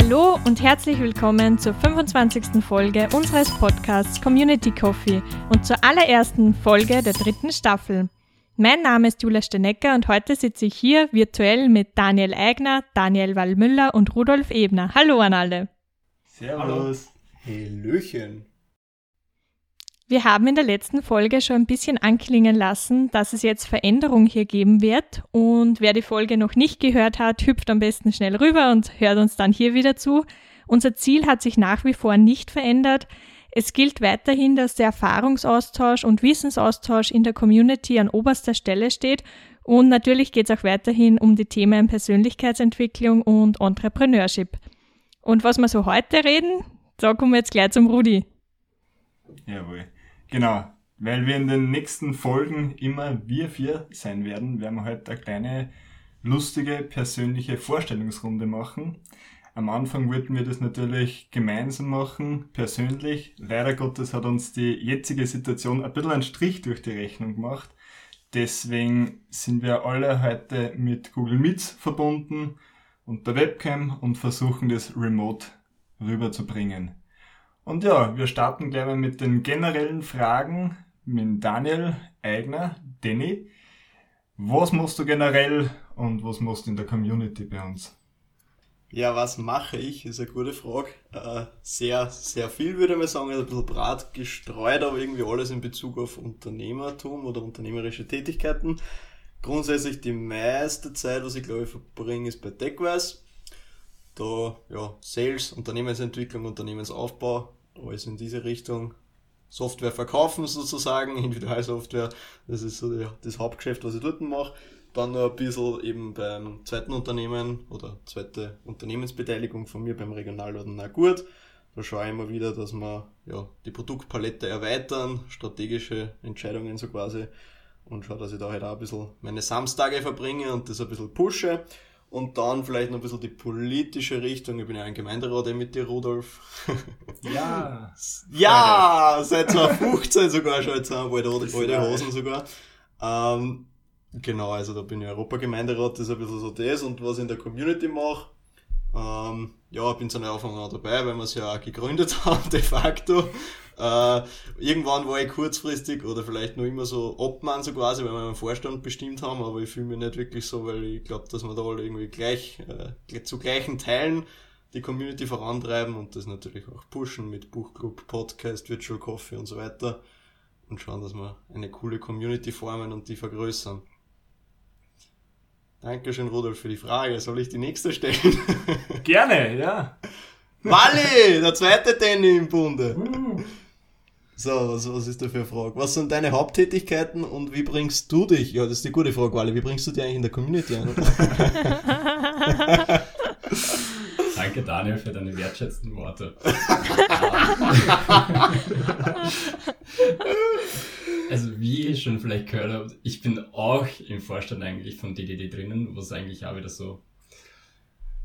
Hallo und herzlich willkommen zur 25. Folge unseres Podcasts Community Coffee und zur allerersten Folge der dritten Staffel. Mein Name ist Julia Stenecker und heute sitze ich hier virtuell mit Daniel Eigner, Daniel Wallmüller und Rudolf Ebner. Hallo an alle. Servus. Hallöchen. Wir haben in der letzten Folge schon ein bisschen anklingen lassen, dass es jetzt Veränderungen hier geben wird. Und wer die Folge noch nicht gehört hat, hüpft am besten schnell rüber und hört uns dann hier wieder zu. Unser Ziel hat sich nach wie vor nicht verändert. Es gilt weiterhin, dass der Erfahrungsaustausch und Wissensaustausch in der Community an oberster Stelle steht. Und natürlich geht es auch weiterhin um die Themen Persönlichkeitsentwicklung und Entrepreneurship. Und was wir so heute reden, da kommen wir jetzt gleich zum Rudi. Jawohl. Genau, weil wir in den nächsten Folgen immer wir vier sein werden, werden wir heute eine kleine lustige persönliche Vorstellungsrunde machen. Am Anfang wollten wir das natürlich gemeinsam machen, persönlich. Leider Gottes hat uns die jetzige Situation ein bisschen einen Strich durch die Rechnung gemacht. Deswegen sind wir alle heute mit Google Meets verbunden und der Webcam und versuchen das remote rüberzubringen. Und ja, wir starten gleich mal mit den generellen Fragen mit Daniel Eigner, Danny. Was machst du generell und was machst du in der Community bei uns? Ja, was mache ich, ist eine gute Frage. Äh, sehr, sehr viel würde mal sagen, ein bisschen brat gestreut, aber irgendwie alles in Bezug auf Unternehmertum oder unternehmerische Tätigkeiten. Grundsätzlich die meiste Zeit, was ich glaube ich verbringe, ist bei TechWise. Da, ja, Sales, Unternehmensentwicklung, Unternehmensaufbau, alles in diese Richtung. Software verkaufen sozusagen, Individualsoftware, das ist so das Hauptgeschäft, was ich dort mache. Dann noch ein bisschen eben beim zweiten Unternehmen oder zweite Unternehmensbeteiligung von mir beim Regionalorden Na gut. Da schaue ich immer wieder, dass wir ja, die Produktpalette erweitern, strategische Entscheidungen so quasi und schaue, dass ich da halt auch ein bisschen meine Samstage verbringe und das ein bisschen pushe. Und dann vielleicht noch ein bisschen die politische Richtung. Ich bin ja ein Gemeinderat mit dir, Rudolf. Ja. ja, seit 2015 sogar schon jetzt haben wir alte, alte Hosen sogar. Ähm, genau, also da bin ich Europagemeinderat, das ist ein bisschen so das. Und was ich in der Community mache, ähm, ja, ich bin von Anfang an dabei, weil wir es ja auch gegründet haben, de facto. Äh, irgendwann war ich kurzfristig oder vielleicht noch immer so Obmann so quasi, weil wir einen Vorstand bestimmt haben, aber ich fühle mich nicht wirklich so, weil ich glaube, dass wir da alle irgendwie gleich, äh, zu gleichen Teilen die Community vorantreiben und das natürlich auch pushen mit Buchclub, Podcast, Virtual Coffee und so weiter und schauen, dass wir eine coole Community formen und die vergrößern. Dankeschön, Rudolf, für die Frage. Soll ich die nächste stellen? Gerne, ja. Wally, der zweite Danny im Bunde. So, was, was ist da für eine Frage? Was sind deine Haupttätigkeiten und wie bringst du dich? Ja, das ist die gute Frage, Wally. Wie bringst du dich eigentlich in der Community ein? Danke, Daniel, für deine wertschätzenden Worte. also, wie ihr schon vielleicht gehört habt, ich bin auch im Vorstand eigentlich von DDD drinnen, was eigentlich auch wieder so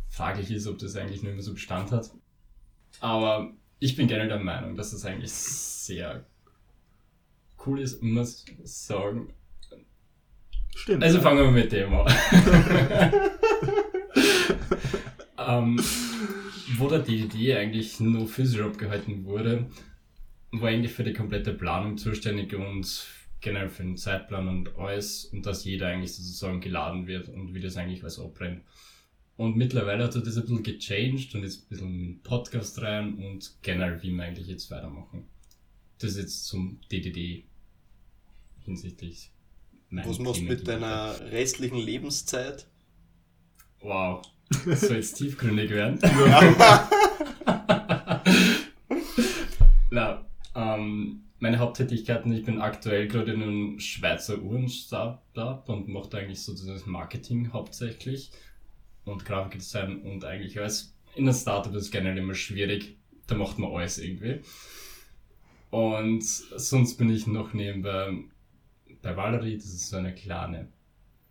fraglich ist, ob das eigentlich nur immer so Bestand hat. Aber ich bin generell der Meinung, dass das eigentlich sehr cool ist, muss sagen. Stimmt. Also fangen wir mit dem an. ähm, wo der DDD eigentlich nur Physiojob gehalten wurde, war eigentlich für die komplette Planung zuständig und generell für den Zeitplan und alles und dass jeder eigentlich sozusagen geladen wird und wie das eigentlich alles abbrennt. Und mittlerweile hat er das ein bisschen gechanged und ist ein bisschen in Podcast rein und generell, wie wir eigentlich jetzt weitermachen. Das ist jetzt zum DDD hinsichtlich. Was machst du mit deiner restlichen Lebenszeit? Wow, soll jetzt tiefgründig werden? Na, ähm, meine Haupttätigkeiten, ich bin aktuell gerade in einem Schweizer Uhren-Startup und mache da eigentlich so das Marketing hauptsächlich und Grafikdesign und eigentlich alles. In einem Startup ist es generell immer schwierig. Da macht man alles irgendwie. Und sonst bin ich noch nebenbei bei Valerie, das ist so eine kleine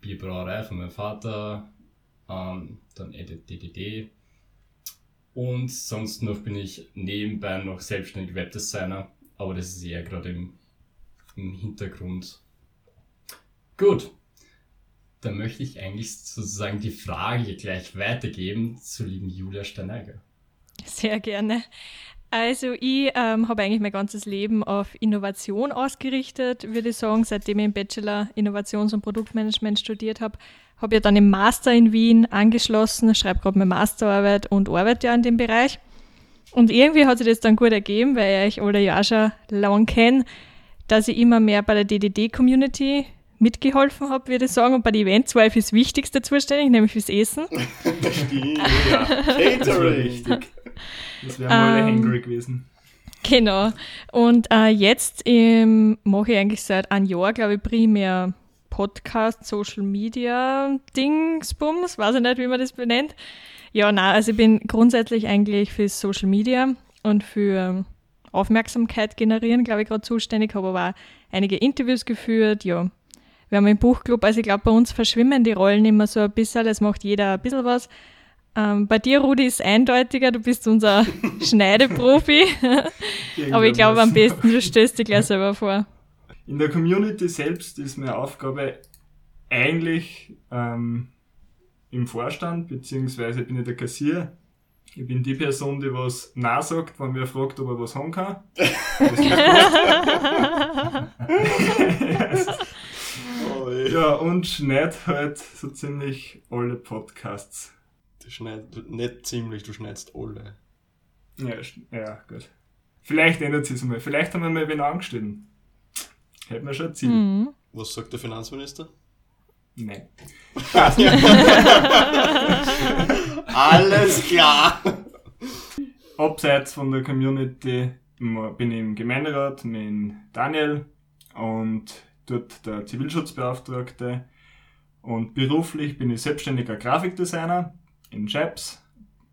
Bierbrauerei von meinem Vater, ähm, dann DDD. Und sonst noch bin ich nebenbei noch selbstständig Webdesigner, aber das ist eher gerade im, im Hintergrund. Gut, dann möchte ich eigentlich sozusagen die Frage gleich weitergeben zu lieben Julia Steineiger. Sehr gerne. Also ich ähm, habe eigentlich mein ganzes Leben auf Innovation ausgerichtet, würde ich sagen, seitdem ich im Bachelor Innovations- und Produktmanagement studiert habe. Habe ja dann im Master in Wien angeschlossen, schreibe gerade meine Masterarbeit und arbeite ja in dem Bereich. Und irgendwie hat sich das dann gut ergeben, weil ich alle ja schon lang kenne, dass ich immer mehr bei der DDD-Community mitgeholfen habe, würde ich sagen. Und bei den Events war ich fürs Wichtigste zuständig, nämlich fürs Essen. Stimmt, ja. Catering. Das wären mal alle Ähm, hangry gewesen. Genau. Und äh, jetzt ähm, mache ich eigentlich seit einem Jahr, glaube ich, primär Podcast, Social Media, Dingsbums, weiß ich nicht, wie man das benennt. Ja, na, also ich bin grundsätzlich eigentlich für Social Media und für Aufmerksamkeit generieren, glaube ich, gerade zuständig, habe aber auch einige Interviews geführt, ja. Wir haben einen Buchclub, also ich glaube, bei uns verschwimmen die Rollen immer so ein bisschen, es macht jeder ein bisschen was. Ähm, bei dir, Rudi, ist eindeutiger, du bist unser Schneideprofi. Aber ich glaube, am besten, du stößt dich gleich selber vor. In der Community selbst ist meine Aufgabe eigentlich ähm, im Vorstand, beziehungsweise bin ich der Kassier. Ich bin die Person, die was nachsagt, wenn wer fragt, ob er was haben kann. Das ist Oh, ey. Ja, und schneid halt so ziemlich alle Podcasts. Du schneidest nicht ziemlich, du schneidest alle. Ja, ja gut. Vielleicht ändert sich mal. Vielleicht haben wir mal wen angestellt. Hätten wir schon ein Ziel. Mhm. Was sagt der Finanzminister? Nein. Alles klar! Abseits von der Community bin ich im Gemeinderat mit Daniel und dort der Zivilschutzbeauftragte. Und beruflich bin ich selbstständiger Grafikdesigner in Chaps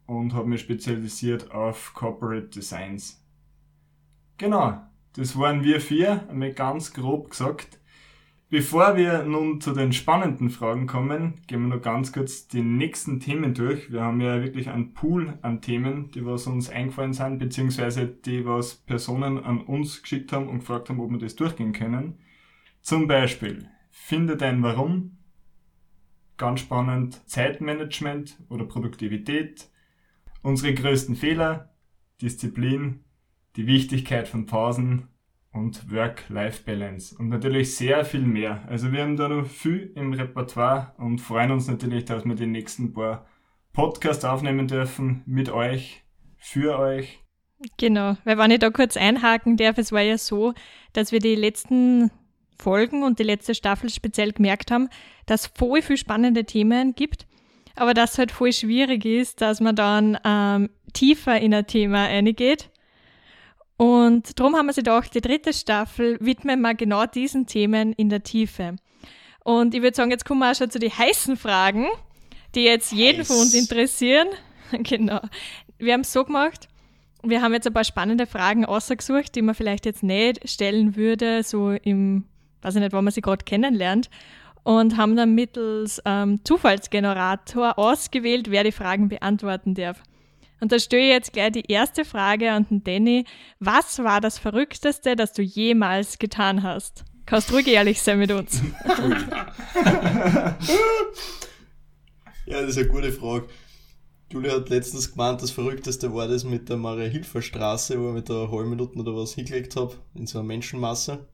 und habe mich spezialisiert auf Corporate Designs. Genau, das waren wir vier, einmal ganz grob gesagt. Bevor wir nun zu den spannenden Fragen kommen, gehen wir noch ganz kurz die nächsten Themen durch. Wir haben ja wirklich einen Pool an Themen, die was uns eingefallen sind, beziehungsweise die was Personen an uns geschickt haben und gefragt haben, ob wir das durchgehen können. Zum Beispiel, finde dein Warum. Ganz spannend, Zeitmanagement oder Produktivität. Unsere größten Fehler, Disziplin, die Wichtigkeit von Pausen und Work-Life-Balance und natürlich sehr viel mehr. Also wir haben da noch viel im Repertoire und freuen uns natürlich, dass wir die nächsten paar Podcasts aufnehmen dürfen mit euch, für euch. Genau, weil wenn ich da kurz einhaken darf, es war ja so, dass wir die letzten Folgen und die letzte Staffel speziell gemerkt haben, dass es voll viel spannende Themen gibt, aber dass es halt voll schwierig ist, dass man dann ähm, tiefer in ein Thema reingeht. Und darum haben wir sich gedacht, die dritte Staffel widmen wir genau diesen Themen in der Tiefe. Und ich würde sagen, jetzt kommen wir auch schon zu den heißen Fragen, die jetzt jeden von uns interessieren. genau. Wir haben es so gemacht, wir haben jetzt ein paar spannende Fragen ausgesucht, die man vielleicht jetzt nicht stellen würde, so im, weiß ich nicht, wann man sie gerade kennenlernt. Und haben dann mittels ähm, Zufallsgenerator ausgewählt, wer die Fragen beantworten darf. Und da stelle ich jetzt gleich die erste Frage an den Danny. Was war das Verrückteste, das du jemals getan hast? Kannst ruhig ehrlich sein mit uns. Ja, das ist eine gute Frage. Julia hat letztens gemeint, das Verrückteste war das mit der Maria-Hilfer-Straße, wo ich mit einer halben Minuten oder was hingelegt habe, in so einer Menschenmasse.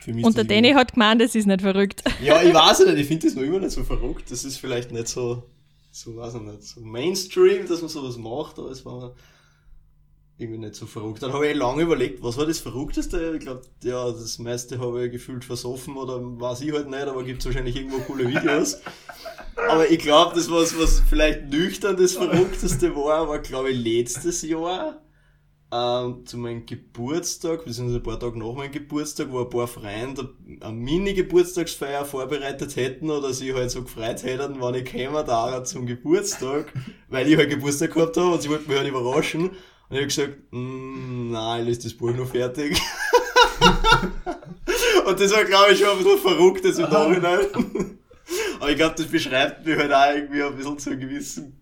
Für mich ist Und der Danny hat gemeint, das ist nicht verrückt. Ja, ich weiß nicht, ich finde das noch immer nicht so verrückt. Das ist vielleicht nicht so, so weiß ich nicht, so Mainstream, dass man sowas macht, aber es war irgendwie nicht so verrückt. Dann habe ich lange überlegt, was war das Verrückteste? Ich glaube, ja, das meiste habe ich gefühlt versoffen oder weiß ich halt nicht, aber gibt es wahrscheinlich irgendwo coole Videos. aber ich glaube, das was, was vielleicht nüchtern das Verrückteste war, war glaube ich letztes Jahr ähm, zu meinem Geburtstag, beziehungsweise ein paar Tage nach meinem Geburtstag, wo ein paar Freunde eine Mini-Geburtstagsfeier vorbereitet hätten oder sich halt so gefreut hätten, wann ich käme da zum Geburtstag, weil ich halt Geburtstag gehabt habe und sie wollten mich halt überraschen. Und ich habe gesagt, mm, nein, ich lese das Buch noch fertig. und das war, glaube ich, schon ein bisschen verrückt jetzt im Nachhinein. Aber ich glaube, das beschreibt mich halt auch irgendwie ein bisschen zu einem gewissen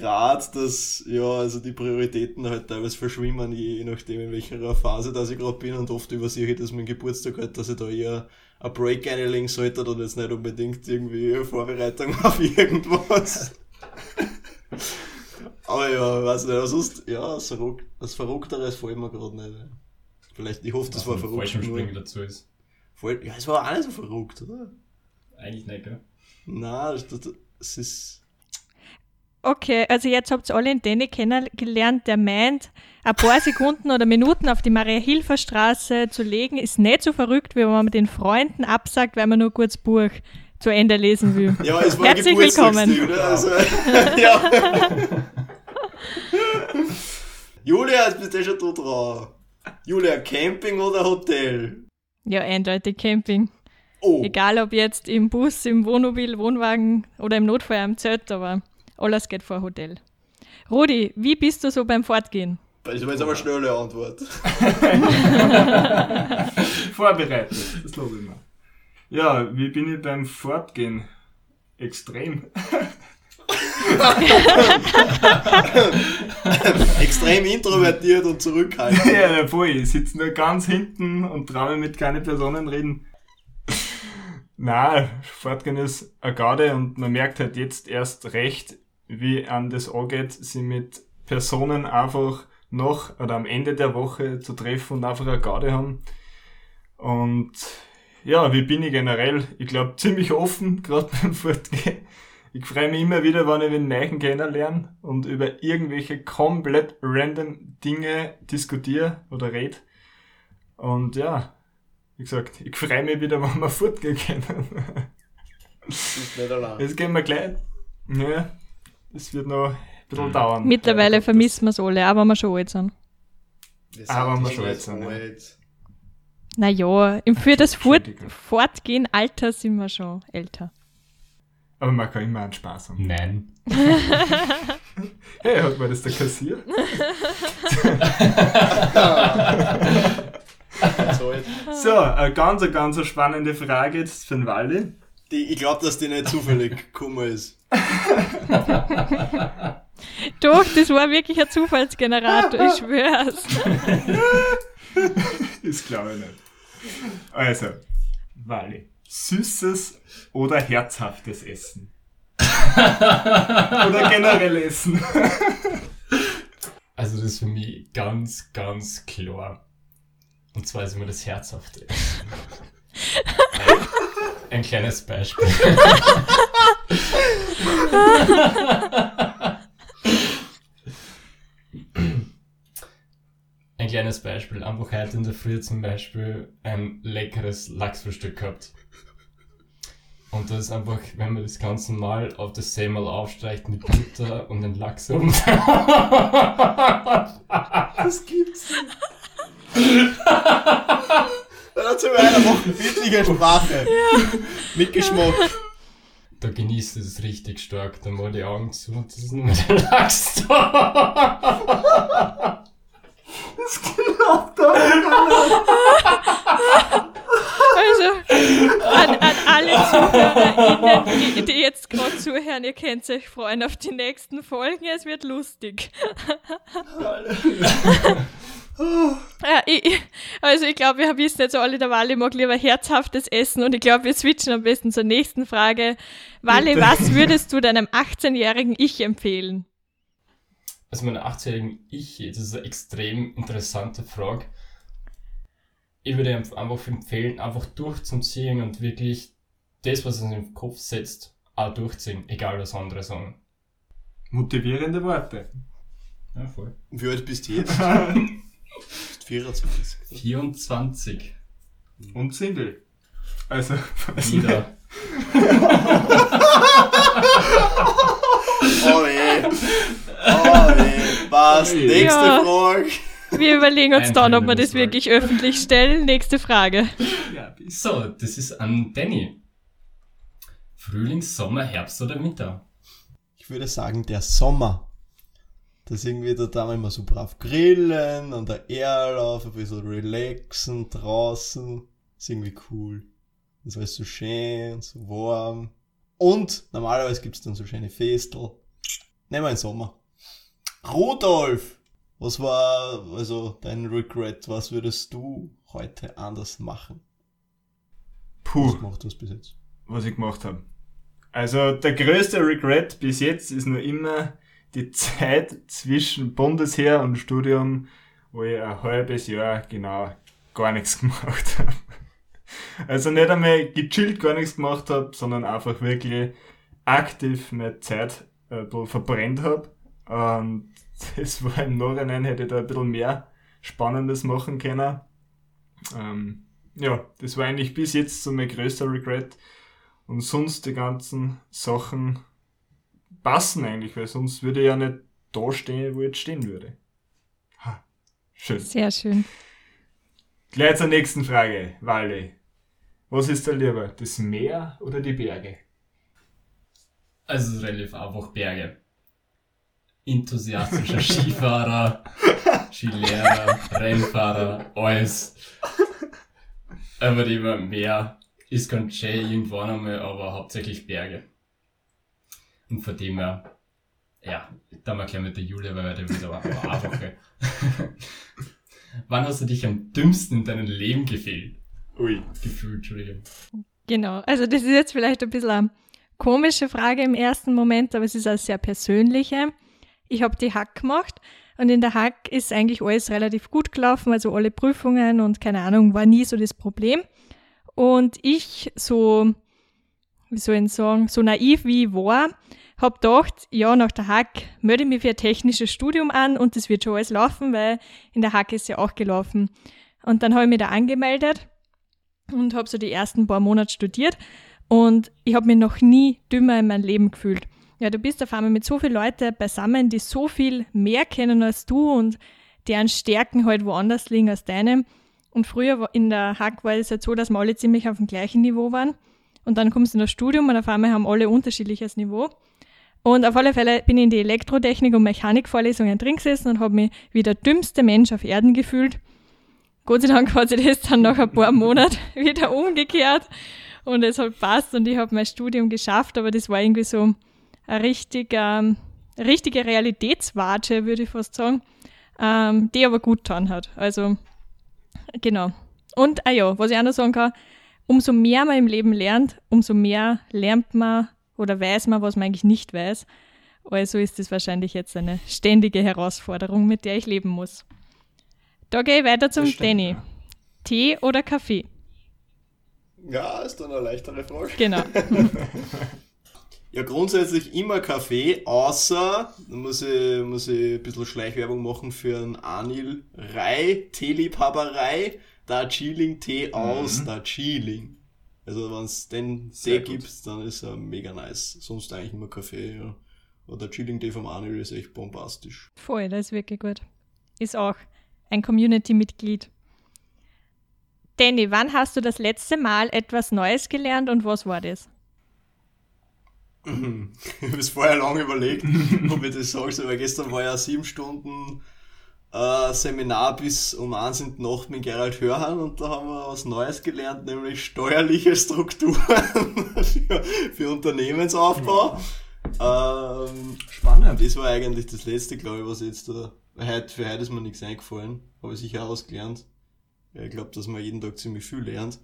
Grad, dass, ja, also die Prioritäten halt teilweise verschwimmen, je, nachdem in welcher Phase dass ich gerade bin und oft übersehe ich das mein Geburtstag halt, dass ich da eher ein Break einlegen sollte und jetzt nicht unbedingt irgendwie Vorbereitung auf irgendwas. Aber ja, weiß nicht, was sonst, ja, was, verrückt, was Verrückteres fällt mir gerade nicht. Vielleicht, ich hoffe, das war verrückt. Fallschirmspringen dazu ist. Voll, ja, es war auch nicht so verrückt, oder? Eigentlich nicht, gell? Nein, das, das ist. Okay, also jetzt habt ihr alle den Danny kennengelernt, der meint, ein paar Sekunden oder Minuten auf die Maria-Hilfer-Straße zu legen, ist nicht so verrückt, wie wenn man den Freunden absagt, weil man nur kurz Buch zu Ende lesen will. Ja, es war Herzlich willkommen. Ne? Also, ja. Julia, jetzt bist du eh schon da dran. Julia, Camping oder Hotel? Ja, eindeutig Camping. Oh, Egal ob jetzt im Bus, im Wohnmobil, Wohnwagen oder im Notfall am Zelt, aber alles geht vor Hotel. Rudi, wie bist du so beim Fortgehen? das war jetzt aber eine schnelle Antwort. Vorbereitet, das lobe ich mir. Ja, wie bin ich beim Fortgehen? Extrem. Extrem introvertiert und zurückhaltend. ja, voll. Ich sitze nur ganz hinten und traue mich mit keinen Personen reden. Na, Fortgehen ist eine Garde und man merkt halt jetzt erst recht, wie an das angeht, sie mit Personen einfach noch oder am Ende der Woche zu treffen und einfach eine Garde haben. Und ja, wie bin ich generell? Ich glaube ziemlich offen, gerade beim Fortgehen. Ich freue mich immer wieder, wenn ich den Neuen kennenlerne und über irgendwelche komplett random Dinge diskutiere oder rede. Und ja, wie gesagt, ich freue mich wieder, wenn wir fortgehen können. Das ist nicht allein. Jetzt gehen wir gleich. Ja, es wird noch ein bisschen dauern. Mittlerweile vermissen wir es alle, auch wenn wir schon alt sind. Aber wir schon jetzt nicht sind, ja. alt. Naja, im- für das Fort. Fortgehen Alter sind wir schon älter. Aber man kann immer einen Spaß haben. Nein. Hey, hat man das da kassiert? So alt. Eine ganz, eine ganz spannende Frage jetzt für den Wally. Die, ich glaube, dass die nicht zufällig gekommen ist. Doch, das war wirklich ein Zufallsgenerator, ich schwör's. Das glaube ich nicht. Also, Wally. Süßes oder herzhaftes Essen? oder generell Essen? Also das ist für mich ganz, ganz klar. Und zwar ist immer das Herzhafte. Ein, ein kleines Beispiel. Ein kleines Beispiel. Einfach heute in der Früh zum Beispiel ein leckeres Lachsfrühstück gehabt. Und das ist einfach, wenn man das Ganze mal auf das Semmel aufstreicht mit Butter und den Lachs oben Das gibt's nicht. Dazu einer Woche bildliche Sprache. Mit Geschmack. Da genießt es richtig stark. Dann mal die Augen zu und das ist nur der Lachs da. Also, an, an alle ZuhörerInnen, die, die jetzt gerade zuhören, ihr könnt euch freuen auf die nächsten Folgen, es wird lustig. Ja, ich, also ich glaube, wir wissen jetzt alle, der Wally mag lieber herzhaftes Essen und ich glaube, wir switchen am besten zur nächsten Frage. Wally, was würdest du deinem 18-jährigen Ich empfehlen? Also meine 18-jährigen Ich, das ist eine extrem interessante Frage. Ich würde einfach empfehlen, einfach durchzuziehen und wirklich das, was in den Kopf setzt, auch durchziehen, egal was andere sagen. Motivierende Worte. Ja, voll. Wie alt bist du jetzt? Bist 24. 24. Und Single. Also, Wieder. Oh je. Oh je. Was? Ja. Nächste Frage. Wir überlegen uns dann, ob wir das wirklich öffentlich stellen. Nächste Frage. Ja. So, das ist an Danny. Frühling, Sommer, Herbst oder Winter? Ich würde sagen, der Sommer. Das irgendwie, da da immer so brav grillen, an der Erlauf, ein bisschen relaxen draußen. ist irgendwie cool. Das ist alles so schön, so warm. Und normalerweise gibt's dann so schöne Festel. Nehmen wir den Sommer. Rudolf! Was war, also, dein Regret? Was würdest du heute anders machen? Was Puh, gemacht hast bis jetzt? was ich gemacht habe. Also, der größte Regret bis jetzt ist nur immer die Zeit zwischen Bundesheer und Studium, wo ich ein halbes Jahr genau gar nichts gemacht habe. Also nicht einmal gechillt gar nichts gemacht habe, sondern einfach wirklich aktiv meine Zeit äh, verbrennt habe. Und das war im Nachhinein, hätte ich da ein bisschen mehr Spannendes machen können. Ähm, ja, das war eigentlich bis jetzt so mein größter Regret. Und sonst die ganzen Sachen passen eigentlich, weil sonst würde ich ja nicht da stehen, wo ich jetzt stehen würde. Ha, schön. Sehr schön. Gleich zur nächsten Frage, Wally. Was ist da lieber, das Meer oder die Berge? Also relativ einfach Berge. Enthusiastischer Skifahrer, Skilehrer, Rennfahrer, alles. Aber immer Meer ist ganz schön irgendwann einmal, aber hauptsächlich Berge. Und von dem her, ja, da mal gleich mit der Julia, weil der wieder einfacher. Wann hast du dich am dümmsten in deinem Leben gefehlt? Ui. Gefühlt, Entschuldigung. Genau, also das ist jetzt vielleicht ein bisschen eine komische Frage im ersten Moment, aber es ist auch sehr persönliche. Ich habe die Hack gemacht und in der Hack ist eigentlich alles relativ gut gelaufen, also alle Prüfungen und keine Ahnung, war nie so das Problem. Und ich so, wie soll ich sagen, so naiv wie ich war, habe gedacht, ja, nach der Hack melde ich mich für ein technisches Studium an und das wird schon alles laufen, weil in der Hack ist ja auch gelaufen. Und dann habe ich mich da angemeldet und habe so die ersten paar Monate studiert und ich habe mich noch nie dümmer in meinem Leben gefühlt. Ja, du bist auf einmal mit so vielen Leuten beisammen, die so viel mehr kennen als du und deren Stärken halt woanders liegen als deine. Und früher in der Hack war es halt so, dass wir alle ziemlich auf dem gleichen Niveau waren. Und dann kommst du in das Studium und auf einmal haben alle unterschiedliches Niveau. Und auf alle Fälle bin ich in die Elektrotechnik- und Mechanikvorlesungen drin gesessen und habe mich wie der dümmste Mensch auf Erden gefühlt. Gott sei Dank hat sich das dann nach ein paar Monaten wieder umgekehrt und es hat passt und ich habe mein Studium geschafft, aber das war irgendwie so eine richtig, ähm, richtige Realitätswatsche, würde ich fast sagen, ähm, die aber gut getan hat. Also, genau. Und, ah ja, was ich auch noch sagen kann, umso mehr man im Leben lernt, umso mehr lernt man oder weiß man, was man eigentlich nicht weiß. Also ist es wahrscheinlich jetzt eine ständige Herausforderung, mit der ich leben muss. Da gehe ich weiter zum stimmt, Danny. Ja. Tee oder Kaffee? Ja, ist dann eine leichtere Frage. Genau. ja, grundsätzlich immer Kaffee, außer, da muss ich, muss ich ein bisschen Schleichwerbung machen für einen Anil Rai, Teeliebhaberei, Darjeeling Tee aus mhm. Darjeeling. Also wenn es den Tee gibt, dann ist er mega nice. Sonst eigentlich immer Kaffee, ja. Aber der Chilling Tee vom Anil ist echt bombastisch. Voll, das ist wirklich gut. Ist auch ein Community-Mitglied. Danny, wann hast du das letzte Mal etwas Neues gelernt und was war das? Ich habe es vorher lange überlegt, ob ich das sage, weil gestern war ja sieben Stunden äh, Seminar bis um eins in die Nacht mit Gerald Hörhan und da haben wir was Neues gelernt, nämlich steuerliche Strukturen für, für Unternehmensaufbau. Ähm, Spannend. Das war eigentlich das letzte, glaube ich, was jetzt da Heute, für heute ist mir nichts eingefallen, habe ich sicher ausgelernt. Ja, ich glaube, dass man jeden Tag ziemlich viel lernt.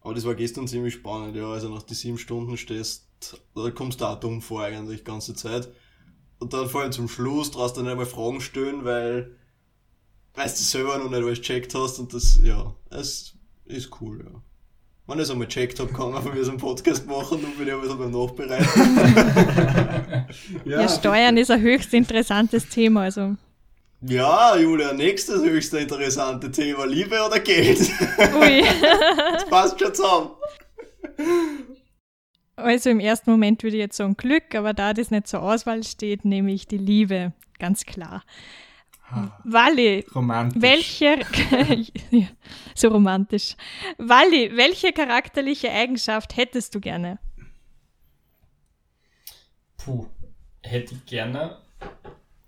Aber das war gestern ziemlich spannend, ja. Also nach die sieben Stunden stehst, da kommst du auch dumm vor eigentlich die ganze Zeit. Und dann vor allem zum Schluss traust du dann einmal Fragen stellen, weil, weißt du selber noch nicht alles checkt hast und das, ja, es ist cool, ja. Wenn ich es einmal checkt habe, kann man von mir so einen Podcast machen und bin ich bisschen beim Nachbereiten. ja. ja, Steuern ist ein höchst interessantes Thema, also ja, Julia, nächstes höchste interessante Thema, Liebe oder Geld? Ui. das passt schon zusammen. Also im ersten Moment würde ich jetzt sagen Glück, aber da das nicht zur Auswahl steht, nehme ich die Liebe, ganz klar. Ha, Wally, romantisch. welche so romantisch. Wally, welche charakterliche Eigenschaft hättest du gerne? Puh, hätte ich gerne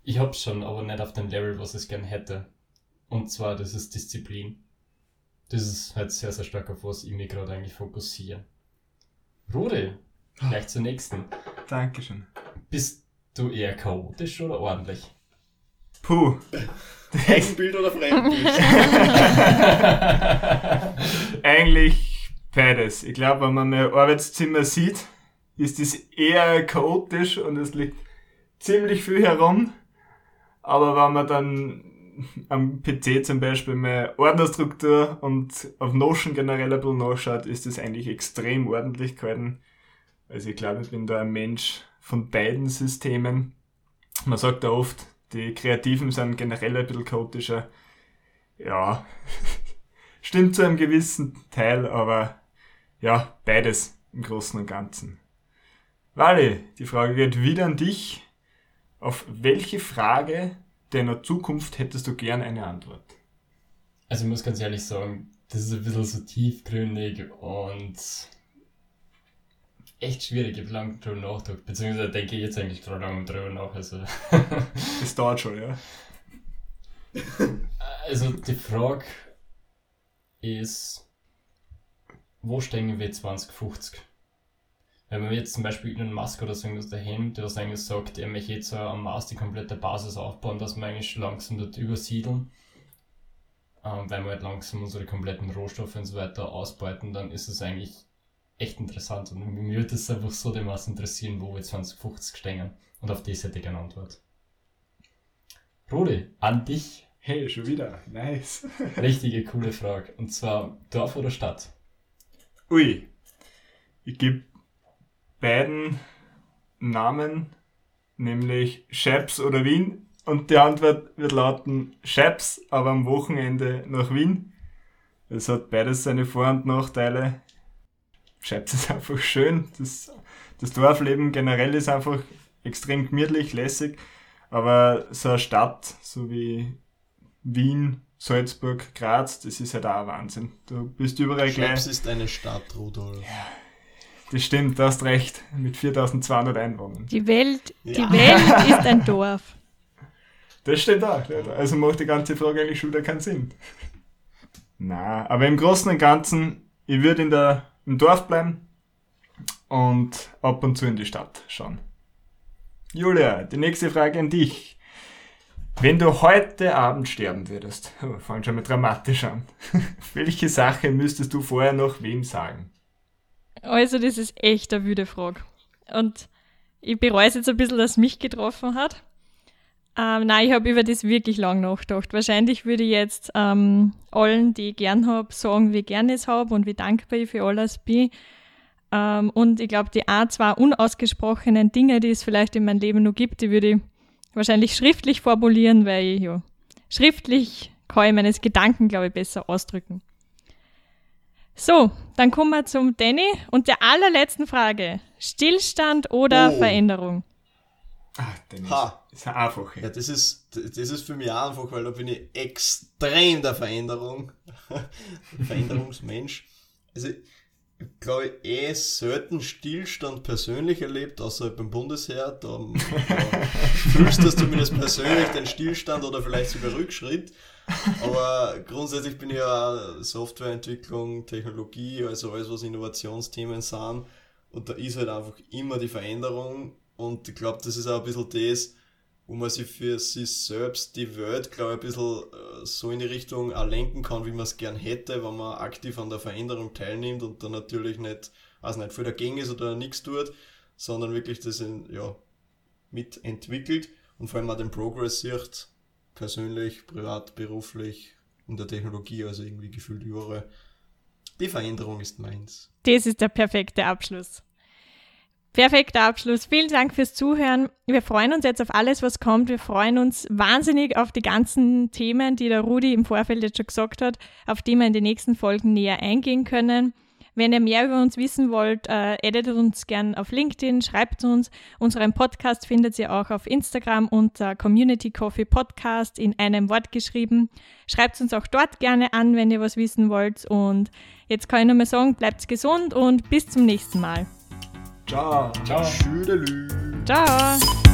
ich hab's schon, aber nicht auf dem Level, was ich gern hätte. Und zwar, das ist Disziplin. Das ist halt sehr, sehr stark auf was ich mich gerade eigentlich fokussiere. Rudi, gleich zur nächsten. Dankeschön. Bist du eher chaotisch oder ordentlich? Puh. Eigenbild oder Fremdbild? eigentlich beides. Ich glaube, wenn man mein Arbeitszimmer sieht, ist es eher chaotisch und es liegt ziemlich viel herum, aber wenn man dann am PC zum Beispiel mal Ordnerstruktur und auf Notion generell ein bisschen nachschaut, ist das eigentlich extrem ordentlich gehalten. Also ich glaube, ich bin da ein Mensch von beiden Systemen. Man sagt da oft, die Kreativen sind generell ein bisschen chaotischer. Ja, stimmt zu einem gewissen Teil, aber ja, beides im Großen und Ganzen. Wally, die Frage geht wieder an dich. Auf welche Frage deiner Zukunft hättest du gern eine Antwort? Also ich muss ganz ehrlich sagen, das ist ein bisschen so tiefgründig und echt schwierig. Ich habe lange drüber nachgedacht, beziehungsweise denke ich jetzt eigentlich gerade lange drüber nach. Also. das dauert schon, ja. Also die Frage ist, wo stehen wir 2050? Wenn man jetzt zum Beispiel Elon Musk oder so irgendwas dahin, der das eigentlich sagt, er möchte jetzt am Mars die komplette Basis aufbauen, dass wir eigentlich langsam dort übersiedeln, ähm, weil wir halt langsam unsere kompletten Rohstoffe und so weiter ausbeuten, dann ist es eigentlich echt interessant und mir würde es einfach so dermaßen interessieren, wo wir 2050 stehen. Und auf das hätte ich eine Antwort. Rudi, an dich. Hey, schon wieder. Nice. Richtige coole Frage. Und zwar Dorf oder Stadt? Ui. Ich gebe beiden Namen, nämlich Scheps oder Wien. Und die Antwort wird lauten Scheps, aber am Wochenende nach Wien. Es hat beides seine Vor- und Nachteile. Scheps ist einfach schön. Das, das Dorfleben generell ist einfach extrem gemütlich, lässig. Aber so eine Stadt, so wie Wien, Salzburg, Graz, das ist halt auch ein Wahnsinn. Du bist überall Scheps gleich. Scheps ist eine Stadt, Rudolf. Ja. Das stimmt, du hast recht. Mit 4200 Einwohnern. Die Welt, ja. die Welt ist ein Dorf. Das stimmt auch. Also macht die ganze Frage eigentlich schon wieder keinen Sinn. Na, aber im Großen und Ganzen, ich würde in der, im Dorf bleiben und ab und zu in die Stadt schauen. Julia, die nächste Frage an dich. Wenn du heute Abend sterben würdest, oh, fangen schon mal dramatisch an, welche Sache müsstest du vorher noch wem sagen? Also, das ist echt eine wüde Frage. Und ich bereue es jetzt ein bisschen, dass es mich getroffen hat. Ähm, nein, ich habe über das wirklich lang nachgedacht. Wahrscheinlich würde ich jetzt ähm, allen, die ich gern habe, sagen, wie gern ich es habe und wie dankbar ich für alles bin. Ähm, und ich glaube, die ein, zwei unausgesprochenen Dinge, die es vielleicht in meinem Leben noch gibt, die würde ich wahrscheinlich schriftlich formulieren, weil ich ja schriftlich kann ich meine Gedanken, glaube ich, besser ausdrücken. So, dann kommen wir zum Danny und der allerletzten Frage. Stillstand oder oh. Veränderung? Ah, Dennis. Ha. Das ist einfach. Ja, das ist, das ist für mich einfach, weil da bin ich extrem der Veränderung. Veränderungsmensch. Also, ich glaube, eh selten Stillstand persönlich erlebt, außer beim Bundesheer. Da, da fühlst du zumindest persönlich den Stillstand oder vielleicht sogar Rückschritt. Aber grundsätzlich bin ich ja Softwareentwicklung, Technologie, also alles, was Innovationsthemen sind. Und da ist halt einfach immer die Veränderung. Und ich glaube, das ist auch ein bisschen das, wo man sich für sich selbst die Welt, glaube ich, ein bisschen äh, so in die Richtung lenken kann, wie man es gern hätte, wenn man aktiv an der Veränderung teilnimmt und dann natürlich nicht, also nicht für dagegen ist oder nichts tut, sondern wirklich das in, ja, mitentwickelt und vor allem auch den Progress sieht, persönlich, privat, beruflich, in der Technologie, also irgendwie gefühlt überall. Die Veränderung ist meins. Das ist der perfekte Abschluss. Perfekter Abschluss. Vielen Dank fürs Zuhören. Wir freuen uns jetzt auf alles, was kommt. Wir freuen uns wahnsinnig auf die ganzen Themen, die der Rudi im Vorfeld jetzt schon gesagt hat, auf die wir in den nächsten Folgen näher eingehen können. Wenn ihr mehr über uns wissen wollt, äh, addet uns gern auf LinkedIn, schreibt uns. Unseren Podcast findet ihr auch auf Instagram unter Community Coffee Podcast in einem Wort geschrieben. Schreibt uns auch dort gerne an, wenn ihr was wissen wollt. Und jetzt kann ich nur mal sagen, bleibt gesund und bis zum nächsten Mal. Ciao. Ciao. Tschüdelü. Ciao.